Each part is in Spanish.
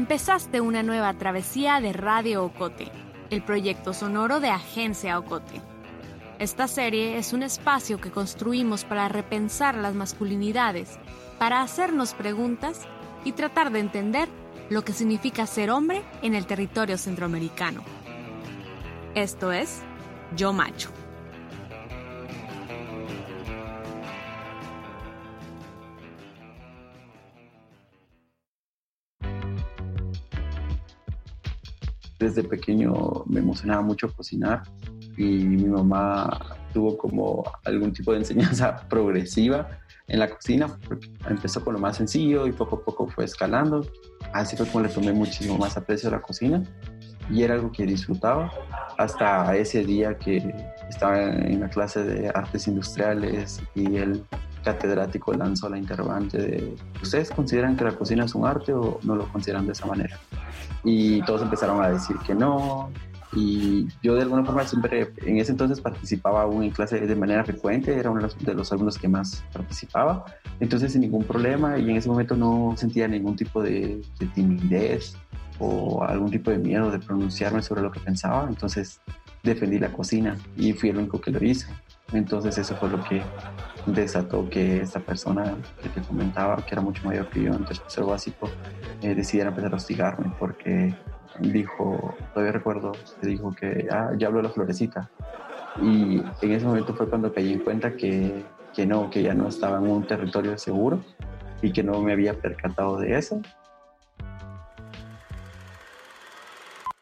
empezaste una nueva travesía de Radio Ocote, el proyecto sonoro de Agencia Ocote. Esta serie es un espacio que construimos para repensar las masculinidades, para hacernos preguntas y tratar de entender lo que significa ser hombre en el territorio centroamericano. Esto es Yo Macho. Desde pequeño me emocionaba mucho cocinar y mi mamá tuvo como algún tipo de enseñanza progresiva en la cocina. Empezó con lo más sencillo y poco a poco fue escalando. Así fue como le tomé muchísimo más aprecio a la cocina y era algo que disfrutaba hasta ese día que estaba en la clase de artes industriales y el catedrático lanzó la interrogante de ¿ustedes consideran que la cocina es un arte o no lo consideran de esa manera? Y todos empezaron a decir que no, y yo de alguna forma siempre, en ese entonces participaba aún en clase de manera frecuente, era uno de los, alumnos que más participaba, entonces sin ningún problema y en ese momento no sentía ningún tipo de, timidez o algún tipo de miedo de pronunciarme sobre lo que pensaba, entonces defendí la cocina y fui el único que lo hizo. Entonces eso fue lo que desató que esta persona que te comentaba, que era mucho mayor que yo en tercero básico, eh, decidiera empezar a hostigarme porque dijo, todavía recuerdo, dijo que ah, ya habló la florecita. Y en ese momento fue cuando caí en cuenta que, que no, que ya no estaba en un territorio seguro y que no me había percatado de eso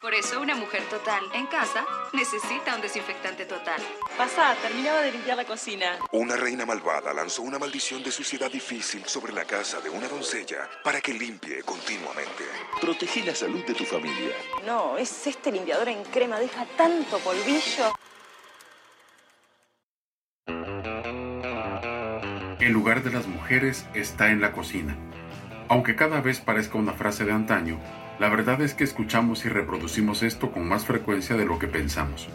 Por eso una mujer total en casa necesita un desinfectante total. Pasa, terminaba de limpiar la cocina. Una reina malvada lanzó una maldición de suciedad difícil sobre la casa de una doncella para que limpie continuamente. Protegí la salud de tu familia. No, es este limpiador en crema, deja tanto polvillo. El lugar de las mujeres está en la cocina. Aunque cada vez parezca una frase de antaño, la verdad es que escuchamos y reproducimos esto con más frecuencia de lo que pensamos.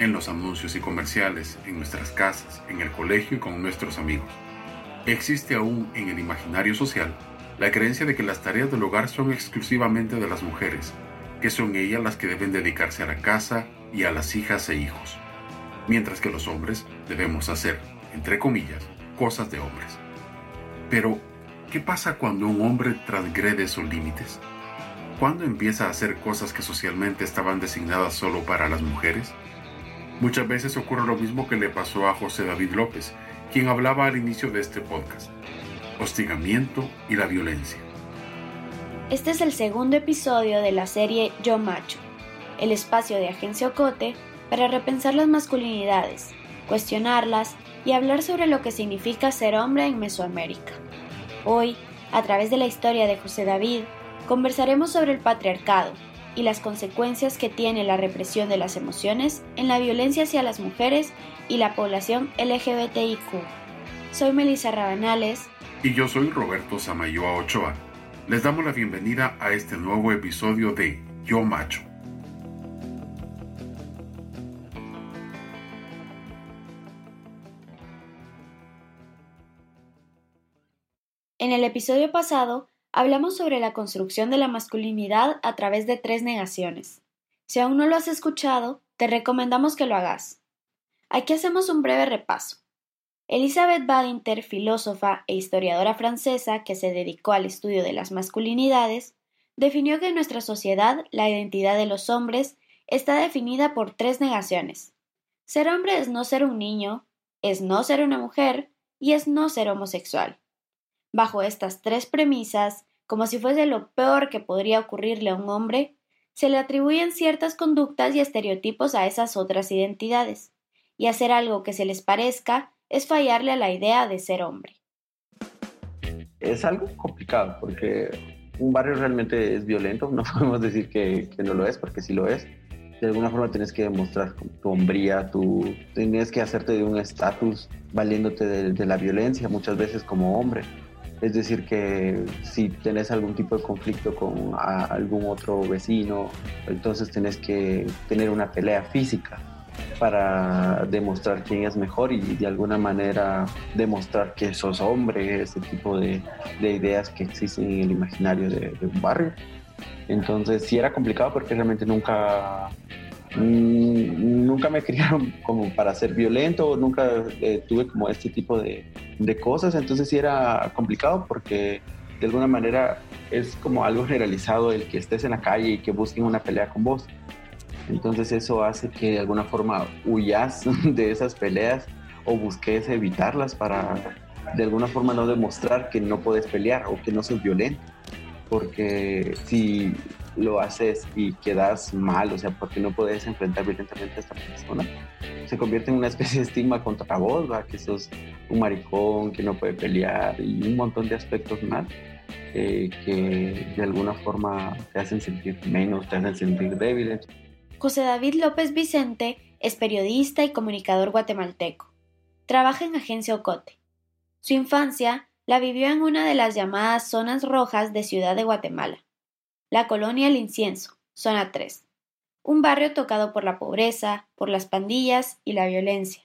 En los anuncios y comerciales, en nuestras casas, en el colegio y con nuestros amigos. Existe aún en el imaginario social la creencia de que las tareas del hogar son exclusivamente de las mujeres, que son ellas las que deben dedicarse a la casa y a las hijas e hijos, mientras que los hombres debemos hacer, entre comillas, cosas de hombres. Pero, ¿qué pasa cuando un hombre transgrede esos límites? ¿Cuándo empieza a hacer cosas que socialmente estaban designadas solo para las mujeres? Muchas veces ocurre lo mismo que le pasó a José David López, quien hablaba al inicio de este podcast. Hostigamiento y la violencia. Este es el segundo episodio de la serie Yo Macho, el espacio de Agencia Ocote para repensar las masculinidades, cuestionarlas y hablar sobre lo que significa ser hombre en Mesoamérica. Hoy, a través de la historia de José David, conversaremos sobre el patriarcado y las consecuencias que tiene la represión de las emociones en la violencia hacia las mujeres y la población LGBTIQ. Soy Melissa Rabanales. Y yo soy Roberto Samayoa Ochoa. Les damos la bienvenida a este nuevo episodio de Yo Macho. En el episodio pasado hablamos sobre la construcción de la masculinidad a través de tres negaciones. Si aún no lo has escuchado, te recomendamos que lo hagas. Aquí hacemos un breve repaso. Elizabeth Badinter, filósofa e historiadora francesa que se dedicó al estudio de las masculinidades, definió que en nuestra sociedad la identidad de los hombres está definida por tres negaciones. Ser hombre es no ser un niño, es no ser una mujer y es no ser homosexual. Bajo estas tres premisas, como si fuese lo peor que podría ocurrirle a un hombre, se le atribuyen ciertas conductas y estereotipos a esas otras identidades, y hacer algo que se les parezca es fallarle a la idea de ser hombre. Es algo complicado porque un barrio realmente es violento, no podemos decir que, no lo es, porque sí lo es. De alguna forma tienes que demostrar tu hombría, tu, tienes que hacerte de un estatus valiéndote de la violencia muchas veces como hombre es decir, que si tenés algún tipo de conflicto con algún otro vecino, entonces tenés que tener una pelea física para demostrar quién es mejor y de alguna manera demostrar que sos hombre, ese tipo de, ideas que existen en el imaginario de, un barrio. Entonces sí era complicado porque realmente nunca, mm, nunca me criaron como para ser violento, nunca eh, tuve como este tipo de, de cosas, entonces sí era complicado porque de alguna manera es como algo generalizado el que estés en la calle y que busquen una pelea con vos. Entonces eso hace que de alguna forma huyas de esas peleas o busques evitarlas para de alguna forma no demostrar que no puedes pelear o que no sos violento. Porque si lo haces y quedas mal, o sea, porque no puedes enfrentar violentamente a esta persona, se convierte en una especie de estigma contra vos, ¿va? que sos un maricón, que no puede pelear y un montón de aspectos más eh, que de alguna forma te hacen sentir menos, te hacen sentir débil. José David López Vicente es periodista y comunicador guatemalteco. Trabaja en Agencia Ocote. Su infancia la vivió en una de las llamadas zonas rojas de Ciudad de Guatemala, la colonia El Incienso, zona 3, un barrio tocado por la pobreza, por las pandillas y la violencia,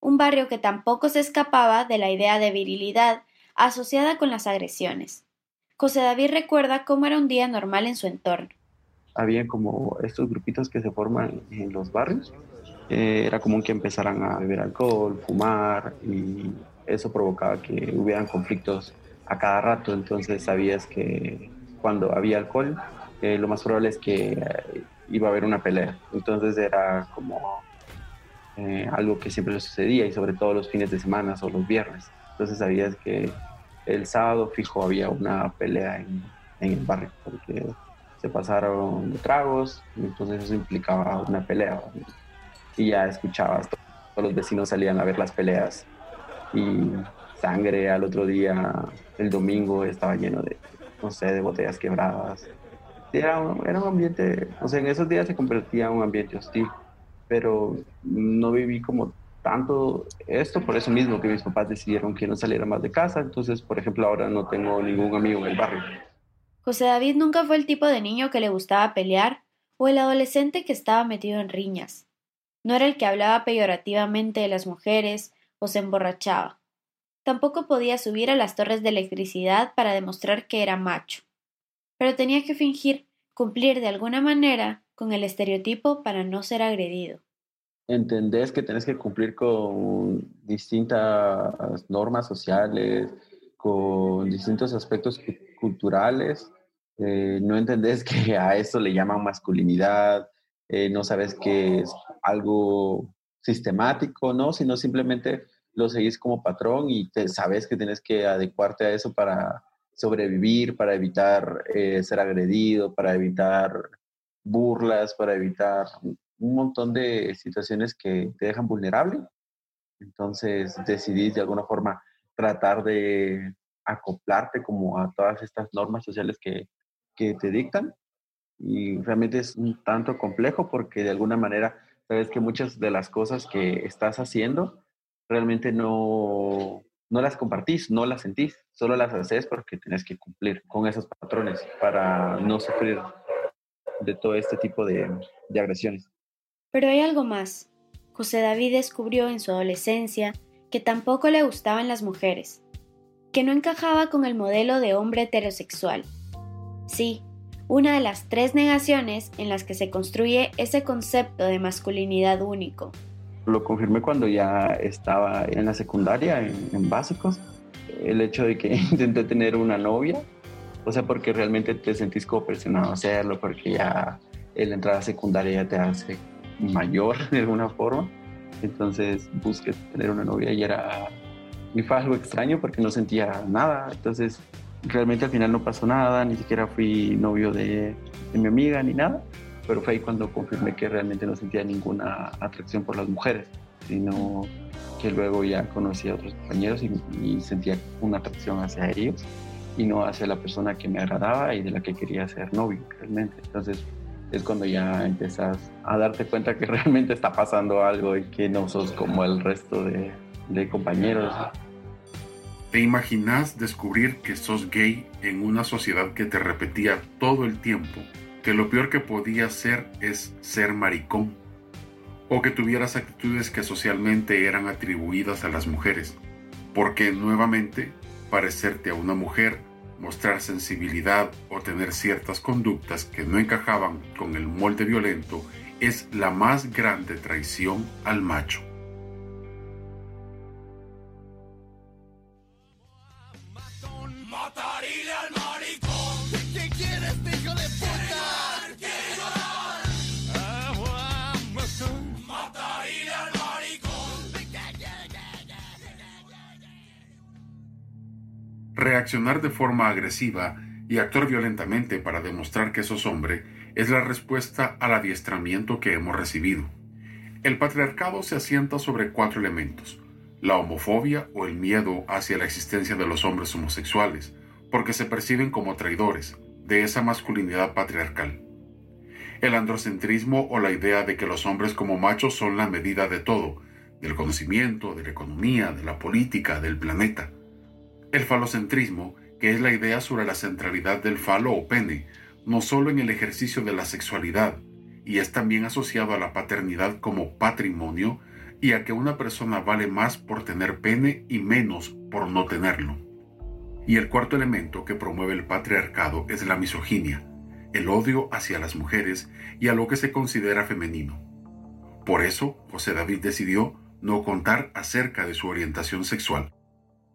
un barrio que tampoco se escapaba de la idea de virilidad asociada con las agresiones. José David recuerda cómo era un día normal en su entorno. Había como estos grupitos que se forman en los barrios. Eh, era común que empezaran a beber alcohol, fumar y eso provocaba que hubieran conflictos a cada rato. Entonces sabías que cuando había alcohol, eh, lo más probable es que iba a haber una pelea. Entonces era como algo que siempre sucedía y sobre todo los fines de semana o los viernes. Entonces sabías que el sábado fijo había una pelea en, el barrio, porque se pasaron tragos, entonces eso implicaba una pelea. Y ya escuchabas, todos los vecinos salían a ver las peleas y sangre al otro día, el domingo estaba lleno de, no sé, de botellas quebradas. Era un, era un ambiente, o sea, en esos días se convertía en un ambiente hostil, pero no viví como tanto esto por eso mismo que mis papás decidieron que no saliera más de casa. Entonces, por ejemplo, ahora no tengo ningún amigo en el barrio. José David nunca fue el tipo de niño que le gustaba pelear o el adolescente que estaba metido en riñas. No era el que hablaba peyorativamente de las mujeres o se emborrachaba. Tampoco podía subir a las torres de electricidad para demostrar que era macho. Pero tenía que fingir cumplir de alguna manera con el estereotipo para no ser agredido entendés que tenés que cumplir con distintas normas sociales, con distintos aspectos culturales. Eh, no entendés que a eso le llaman masculinidad, eh, no sabes que es algo sistemático, ¿no? Sino simplemente lo seguís como patrón y te, sabes que tienes que adecuarte a eso para sobrevivir, para evitar eh, ser agredido, para evitar burlas, para evitar un montón de situaciones que te dejan vulnerable. Entonces decidís de alguna forma tratar de acoplarte como a todas estas normas sociales que, que te dictan. Y realmente es un tanto complejo porque de alguna manera sabes que muchas de las cosas que estás haciendo realmente no, no las compartís, no las sentís, solo las haces porque tienes que cumplir con esos patrones para no sufrir de todo este tipo de, de agresiones. Pero hay algo más. José David descubrió en su adolescencia que tampoco le gustaban las mujeres, que no encajaba con el modelo de hombre heterosexual. Sí, una de las tres negaciones en las que se construye ese concepto de masculinidad único. Lo confirmé cuando ya estaba en la secundaria, en, básicos, el hecho de que intenté tener una novia, o sea, porque realmente te sentís como presionado a hacerlo, porque ya el entrar a secundaria ya te hace mayor de alguna forma. Entonces busqué tener una novia y era y fue algo extraño porque no sentía nada. Entonces realmente al final no pasó nada, ni siquiera fui novio de, de mi amiga ni nada. Pero fue ahí cuando confirmé que realmente no sentía ninguna atracción por las mujeres, sino que luego ya conocí a otros compañeros y, sentía una atracción hacia ellos y no hacia la persona que me agradaba y de la que quería ser novio realmente. Entonces es cuando ya empiezas a darte cuenta que realmente está pasando algo y que no sos como el resto de, de compañeros. ¿Te imaginas descubrir que sos gay en una sociedad que te repetía todo el tiempo que lo peor que podías ser es ser maricón? O que tuvieras actitudes que socialmente eran atribuidas a las mujeres. Porque nuevamente, parecerte a una mujer mostrar sensibilidad o tener ciertas conductas que no encajaban con el molde violento es la más grande traición al macho. Reaccionar de forma agresiva y actuar violentamente para demostrar que sos hombre es la respuesta al adiestramiento que hemos recibido. El patriarcado se asienta sobre cuatro elementos. La homofobia o el miedo hacia la existencia de los hombres homosexuales, porque se perciben como traidores de esa masculinidad patriarcal. El androcentrismo o la idea de que los hombres como machos son la medida de todo, del conocimiento, de la economía, de la política, del planeta. El falocentrismo, que es la idea sobre la centralidad del falo o pene, no solo en el ejercicio de la sexualidad, y es también asociado a la paternidad como patrimonio y a que una persona vale más por tener pene y menos por no tenerlo. Y el cuarto elemento que promueve el patriarcado es la misoginia, el odio hacia las mujeres y a lo que se considera femenino. Por eso, José David decidió no contar acerca de su orientación sexual.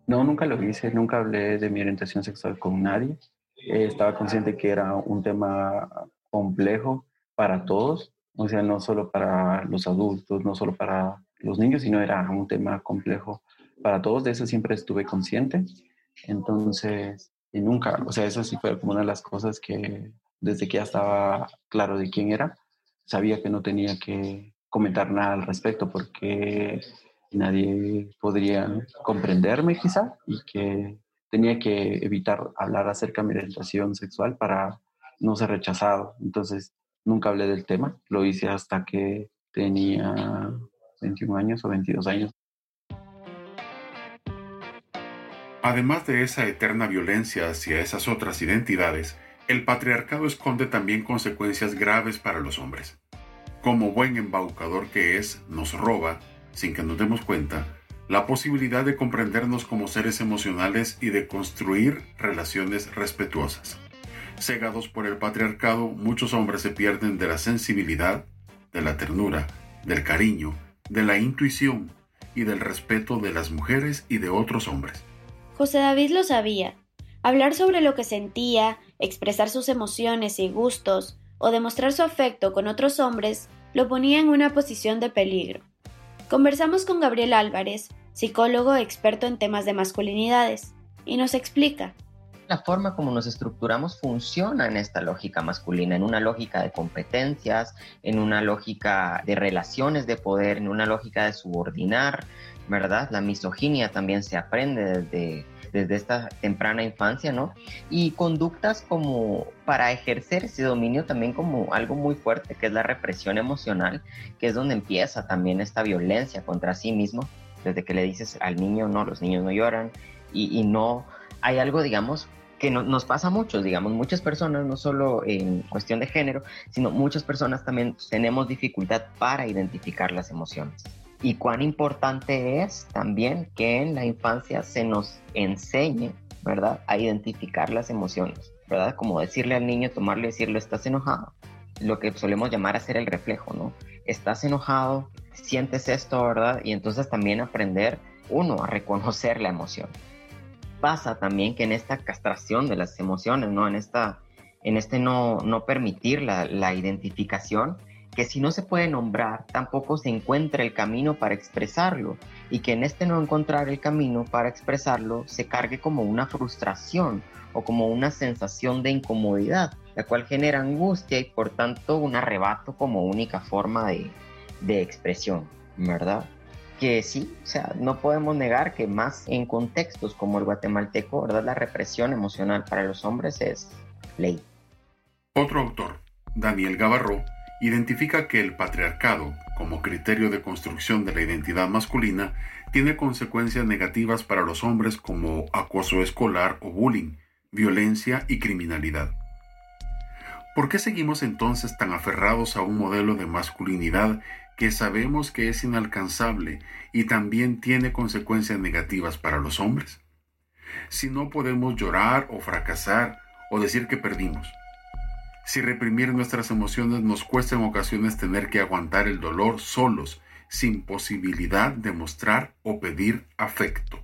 No, nunca lo hice, nunca hablé de mi orientación sexual con nadie. Eh, estaba consciente que era un tema complejo para todos, o sea, no solo para los adultos, no solo para los niños, sino era un tema complejo para todos. De eso siempre estuve consciente. Entonces, y nunca, o sea, eso sí fue como una de las cosas que desde que ya estaba claro de quién era, sabía que no tenía que comentar nada al respecto porque nadie podría comprenderme quizá y que tenía que evitar hablar acerca de mi orientación sexual para no ser rechazado. Entonces, nunca hablé del tema, lo hice hasta que tenía 21 años o 22 años. Además de esa eterna violencia hacia esas otras identidades, el patriarcado esconde también consecuencias graves para los hombres. Como buen embaucador que es, nos roba, sin que nos demos cuenta, la posibilidad de comprendernos como seres emocionales y de construir relaciones respetuosas. Cegados por el patriarcado, muchos hombres se pierden de la sensibilidad, de la ternura, del cariño, de la intuición y del respeto de las mujeres y de otros hombres. José David lo sabía. Hablar sobre lo que sentía, expresar sus emociones y gustos, o demostrar su afecto con otros hombres, lo ponía en una posición de peligro. Conversamos con Gabriel Álvarez, psicólogo experto en temas de masculinidades, y nos explica. La forma como nos estructuramos funciona en esta lógica masculina, en una lógica de competencias, en una lógica de relaciones de poder, en una lógica de subordinar, ¿verdad? La misoginia también se aprende desde desde esta temprana infancia, ¿no? Y conductas como para ejercer ese dominio también como algo muy fuerte, que es la represión emocional, que es donde empieza también esta violencia contra sí mismo, desde que le dices al niño, no, los niños no lloran, y, no, hay algo, digamos, que nos pasa a muchos, digamos, muchas personas, no solo en cuestión de género, sino muchas personas también tenemos dificultad para identificar las emociones y cuán importante es también que en la infancia se nos enseñe, ¿verdad?, a identificar las emociones, ¿verdad? Como decirle al niño, tomarle y decirle, estás enojado, lo que solemos llamar hacer el reflejo, ¿no? Estás enojado, sientes esto, ¿verdad? Y entonces también aprender, uno, a reconocer la emoción. Pasa también que en esta castración de las emociones, ¿no? En, esta, en este no, no permitir la, la identificación, que si no se puede nombrar, tampoco se encuentra el camino para expresarlo, y que en este no encontrar el camino para expresarlo se cargue como una frustración o como una sensación de incomodidad, la cual genera angustia y por tanto un arrebato como única forma de, de expresión, ¿verdad? Que sí, o sea, no podemos negar que más en contextos como el guatemalteco, ¿verdad? La represión emocional para los hombres es ley. Otro autor, Daniel Gavarro, identifica que el patriarcado, como criterio de construcción de la identidad masculina, tiene consecuencias negativas para los hombres como acoso escolar o bullying, violencia y criminalidad. ¿Por qué seguimos entonces tan aferrados a un modelo de masculinidad que sabemos que es inalcanzable y también tiene consecuencias negativas para los hombres? Si no podemos llorar o fracasar o decir que perdimos. Si reprimir nuestras emociones nos cuesta en ocasiones tener que aguantar el dolor solos, sin posibilidad de mostrar o pedir afecto.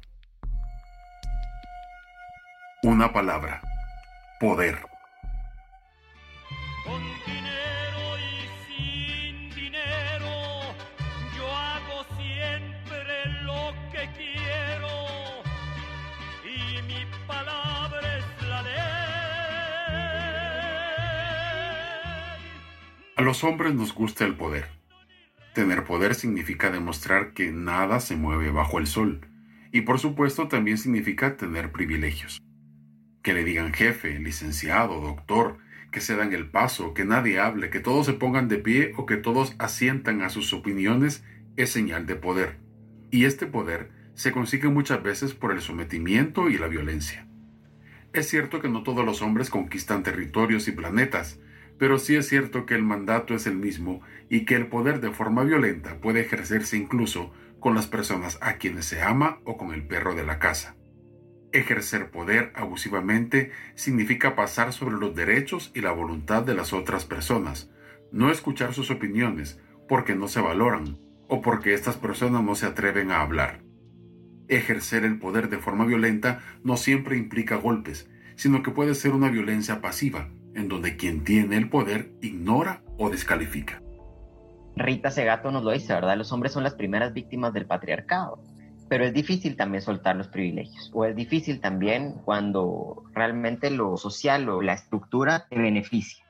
Una palabra. Poder. A los hombres nos gusta el poder. Tener poder significa demostrar que nada se mueve bajo el sol. Y por supuesto también significa tener privilegios. Que le digan jefe, licenciado, doctor, que se dan el paso, que nadie hable, que todos se pongan de pie o que todos asientan a sus opiniones es señal de poder. Y este poder se consigue muchas veces por el sometimiento y la violencia. Es cierto que no todos los hombres conquistan territorios y planetas, pero sí es cierto que el mandato es el mismo y que el poder de forma violenta puede ejercerse incluso con las personas a quienes se ama o con el perro de la casa. Ejercer poder abusivamente significa pasar sobre los derechos y la voluntad de las otras personas, no escuchar sus opiniones porque no se valoran o porque estas personas no se atreven a hablar. Ejercer el poder de forma violenta no siempre implica golpes, sino que puede ser una violencia pasiva, en donde quien tiene el poder ignora o descalifica. Rita Segato nos lo dice, ¿verdad? Los hombres son las primeras víctimas del patriarcado, pero es difícil también soltar los privilegios, o es difícil también cuando realmente lo social o la estructura te beneficia.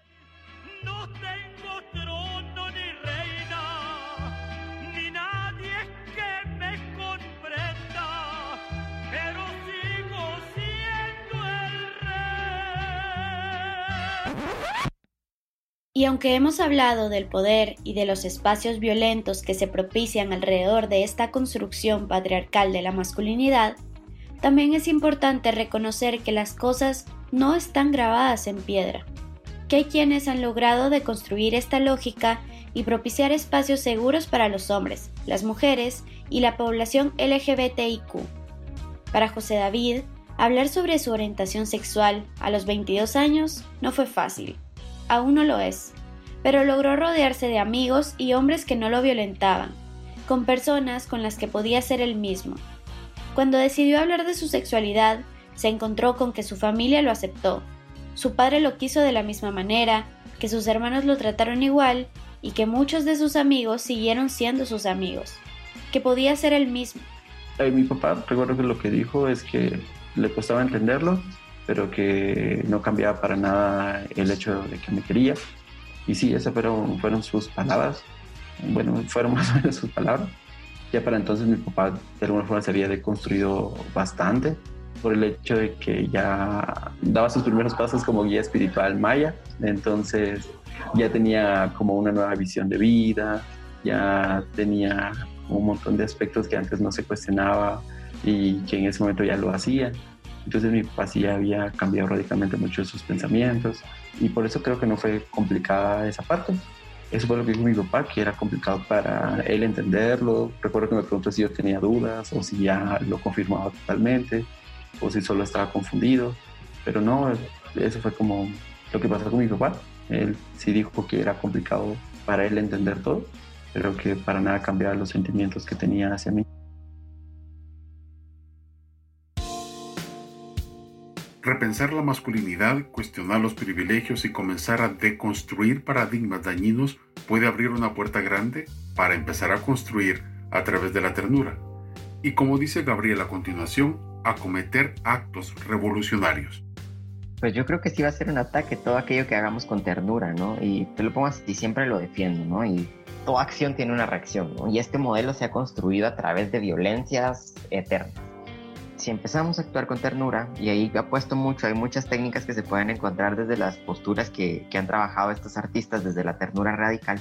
Y aunque hemos hablado del poder y de los espacios violentos que se propician alrededor de esta construcción patriarcal de la masculinidad, también es importante reconocer que las cosas no están grabadas en piedra, que hay quienes han logrado deconstruir esta lógica y propiciar espacios seguros para los hombres, las mujeres y la población LGBTIQ. Para José David, hablar sobre su orientación sexual a los 22 años no fue fácil aún no lo es, pero logró rodearse de amigos y hombres que no lo violentaban, con personas con las que podía ser el mismo. Cuando decidió hablar de su sexualidad, se encontró con que su familia lo aceptó, su padre lo quiso de la misma manera, que sus hermanos lo trataron igual y que muchos de sus amigos siguieron siendo sus amigos, que podía ser el mismo. mi papá, recuerdo que lo que dijo es que le costaba entenderlo, pero que no cambiaba para nada el hecho de que me quería. Y sí, esas fueron, fueron sus palabras. Bueno, fueron más o menos sus palabras. Ya para entonces mi papá de alguna forma se había deconstruido bastante por el hecho de que ya daba sus primeros pasos como guía espiritual maya. Entonces ya tenía como una nueva visión de vida, ya tenía un montón de aspectos que antes no se cuestionaba y que en ese momento ya lo hacía. Entonces mi papá sí había cambiado radicalmente mucho sus pensamientos y por eso creo que no fue complicada esa parte. Eso fue lo que dijo mi papá, que era complicado para él entenderlo. Recuerdo que me preguntó si yo tenía dudas o si ya lo confirmaba totalmente o si solo estaba confundido. Pero no, eso fue como lo que pasó con mi papá. Él sí dijo que era complicado para él entender todo, pero que para nada cambiaba los sentimientos que tenía hacia mí. Repensar la masculinidad, cuestionar los privilegios y comenzar a deconstruir paradigmas dañinos puede abrir una puerta grande para empezar a construir a través de la ternura. Y como dice Gabriel a continuación, a cometer actos revolucionarios. Pues yo creo que sí va a ser un ataque todo aquello que hagamos con ternura, ¿no? Y te lo pongo así, siempre lo defiendo, ¿no? Y toda acción tiene una reacción, ¿no? Y este modelo se ha construido a través de violencias eternas si empezamos a actuar con ternura, y ahí apuesto mucho, hay muchas técnicas que se pueden encontrar desde las posturas que, que han trabajado estos artistas desde la ternura radical,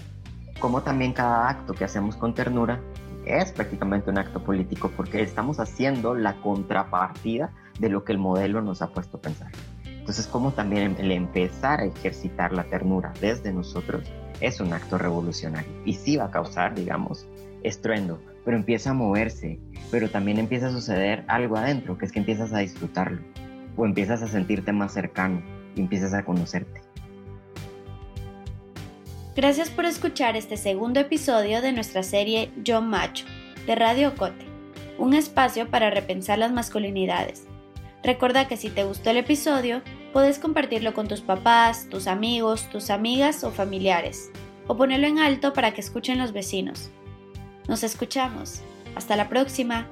como también cada acto que hacemos con ternura es prácticamente un acto político porque estamos haciendo la contrapartida de lo que el modelo nos ha puesto a pensar. Entonces, como también el empezar a ejercitar la ternura desde nosotros es un acto revolucionario y sí va a causar, digamos, estruendo, pero empieza a moverse, pero también empieza a suceder algo adentro, que es que empiezas a disfrutarlo o empiezas a sentirte más cercano y empiezas a conocerte. Gracias por escuchar este segundo episodio de nuestra serie Yo Macho, de Radio Cote, un espacio para repensar las masculinidades. Recuerda que si te gustó el episodio, puedes compartirlo con tus papás, tus amigos, tus amigas o familiares, o ponerlo en alto para que escuchen los vecinos. Nos escuchamos. Hasta la próxima.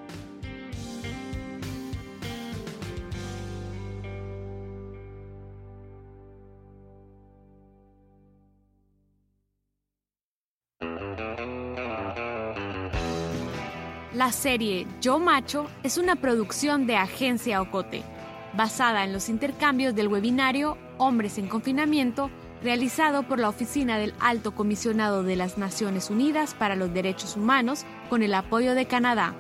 La serie Yo Macho es una producción de Agencia Ocote, basada en los intercambios del webinario Hombres en Confinamiento, realizado por la Oficina del Alto Comisionado de las Naciones Unidas para los Derechos Humanos con el apoyo de Canadá.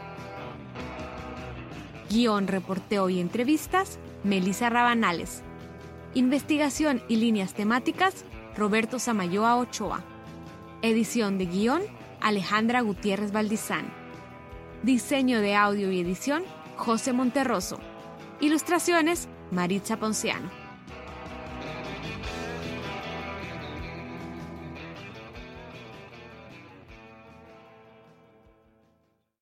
Guión, reporteo y entrevistas, Melissa Rabanales. Investigación y líneas temáticas, Roberto Samayoa Ochoa. Edición de guion, Alejandra Gutiérrez Valdizán. Diseño de audio y edición, José Monterroso. Ilustraciones, Maritza Ponciano.